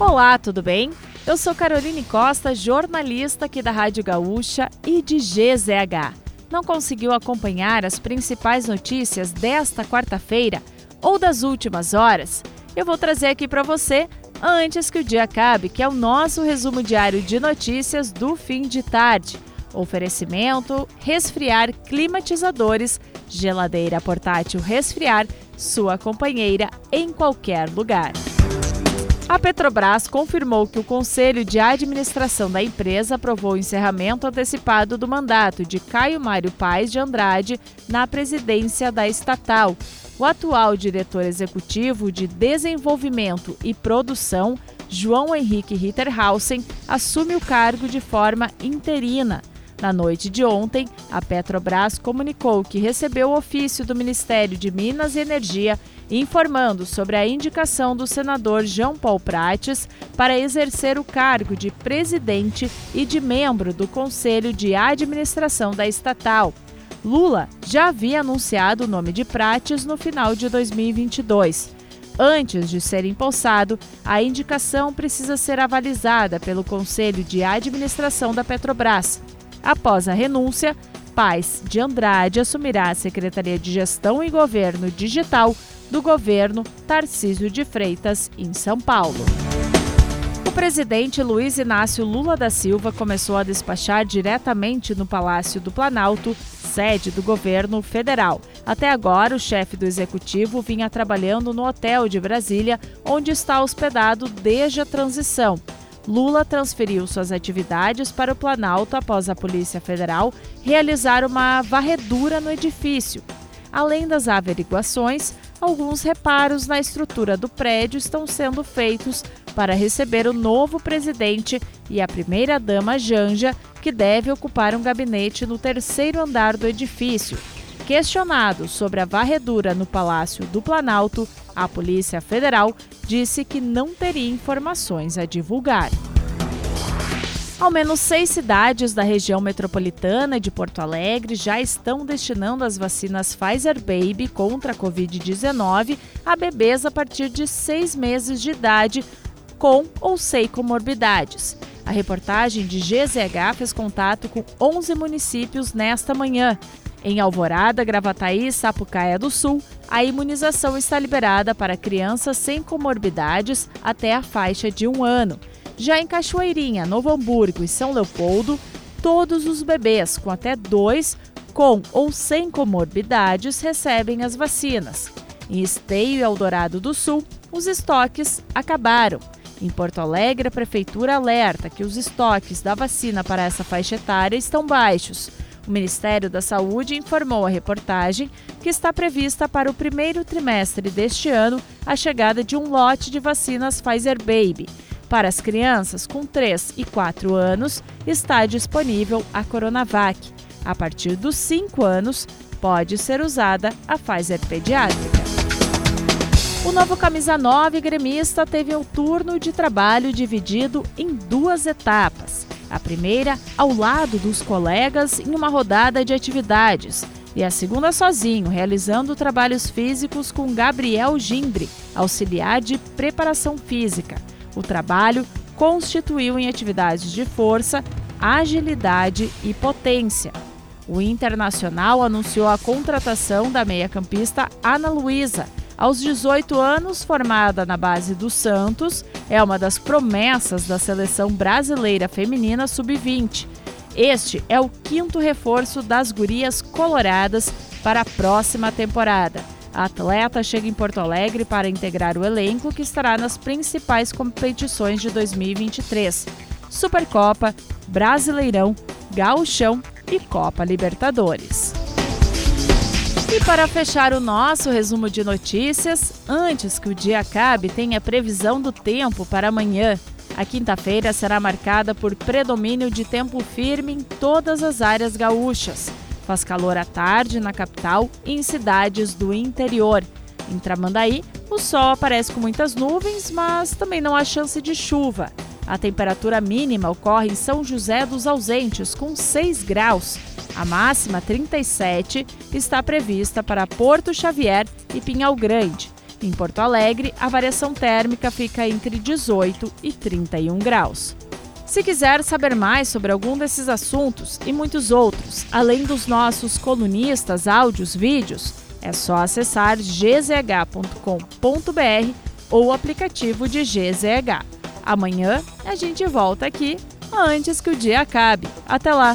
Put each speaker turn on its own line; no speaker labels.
Olá, tudo bem? Eu sou Caroline Costa, jornalista aqui da Rádio Gaúcha e de GZH. Não conseguiu acompanhar as principais notícias desta quarta-feira ou das últimas horas? Eu vou trazer aqui para você antes que o dia acabe, que é o nosso resumo diário de notícias do fim de tarde. Oferecimento: resfriar climatizadores, geladeira portátil resfriar, sua companheira em qualquer lugar. A Petrobras confirmou que o Conselho de Administração da empresa aprovou o encerramento antecipado do mandato de Caio Mário Paes de Andrade na presidência da estatal. O atual diretor executivo de Desenvolvimento e Produção, João Henrique Ritterhausen, assume o cargo de forma interina. Na noite de ontem, a Petrobras comunicou que recebeu o ofício do Ministério de Minas e Energia informando sobre a indicação do senador João Paul Prates para exercer o cargo de presidente e de membro do Conselho de Administração da estatal. Lula já havia anunciado o nome de Prates no final de 2022. Antes de ser empossado, a indicação precisa ser avalizada pelo Conselho de Administração da Petrobras. Após a renúncia, Paz de Andrade assumirá a Secretaria de Gestão e Governo Digital do governo Tarcísio de Freitas, em São Paulo. O presidente Luiz Inácio Lula da Silva começou a despachar diretamente no Palácio do Planalto, sede do governo federal. Até agora, o chefe do executivo vinha trabalhando no hotel de Brasília, onde está hospedado desde a transição. Lula transferiu suas atividades para o Planalto após a Polícia Federal realizar uma varredura no edifício. Além das averiguações, alguns reparos na estrutura do prédio estão sendo feitos para receber o novo presidente e a primeira-dama Janja, que deve ocupar um gabinete no terceiro andar do edifício. Questionado sobre a varredura no Palácio do Planalto, a Polícia Federal disse que não teria informações a divulgar. Ao menos seis cidades da região metropolitana de Porto Alegre já estão destinando as vacinas Pfizer Baby contra a Covid-19 a bebês a partir de seis meses de idade com ou sem comorbidades. A reportagem de GZH fez contato com 11 municípios nesta manhã. Em Alvorada, Gravataí e Sapucaia do Sul, a imunização está liberada para crianças sem comorbidades até a faixa de um ano. Já em Cachoeirinha, Novo Hamburgo e São Leopoldo, todos os bebês com até dois com ou sem comorbidades recebem as vacinas. Em Esteio e Eldorado do Sul, os estoques acabaram. Em Porto Alegre, a prefeitura alerta que os estoques da vacina para essa faixa etária estão baixos. O Ministério da Saúde informou à reportagem que está prevista para o primeiro trimestre deste ano a chegada de um lote de vacinas Pfizer Baby para as crianças com 3 e 4 anos, está disponível a Coronavac. A partir dos 5 anos, pode ser usada a Pfizer pediátrica. O novo camisa 9 gremista teve o turno de trabalho dividido em duas etapas. A primeira, ao lado dos colegas, em uma rodada de atividades. E a segunda sozinho, realizando trabalhos físicos com Gabriel Gindre, auxiliar de preparação física. O trabalho constituiu em atividades de força, agilidade e potência. O Internacional anunciou a contratação da meia-campista Ana Luísa. Aos 18 anos, formada na base do Santos, é uma das promessas da seleção brasileira feminina sub-20. Este é o quinto reforço das gurias coloradas para a próxima temporada. A atleta chega em Porto Alegre para integrar o elenco que estará nas principais competições de 2023: Supercopa, Brasileirão, Gauchão e Copa Libertadores. E para fechar o nosso resumo de notícias, antes que o dia acabe, tem a previsão do tempo para amanhã. A quinta-feira será marcada por predomínio de tempo firme em todas as áreas gaúchas. Faz calor à tarde na capital e em cidades do interior. Em Tramandaí, o sol aparece com muitas nuvens, mas também não há chance de chuva. A temperatura mínima ocorre em São José dos Ausentes, com 6 graus. A máxima, 37, está prevista para Porto Xavier e Pinhal Grande. Em Porto Alegre, a variação térmica fica entre 18 e 31 graus. Se quiser saber mais sobre algum desses assuntos e muitos outros, além dos nossos colunistas, áudios, vídeos, é só acessar gzh.com.br ou o aplicativo de GZH. Amanhã a gente volta aqui antes que o dia acabe. Até lá!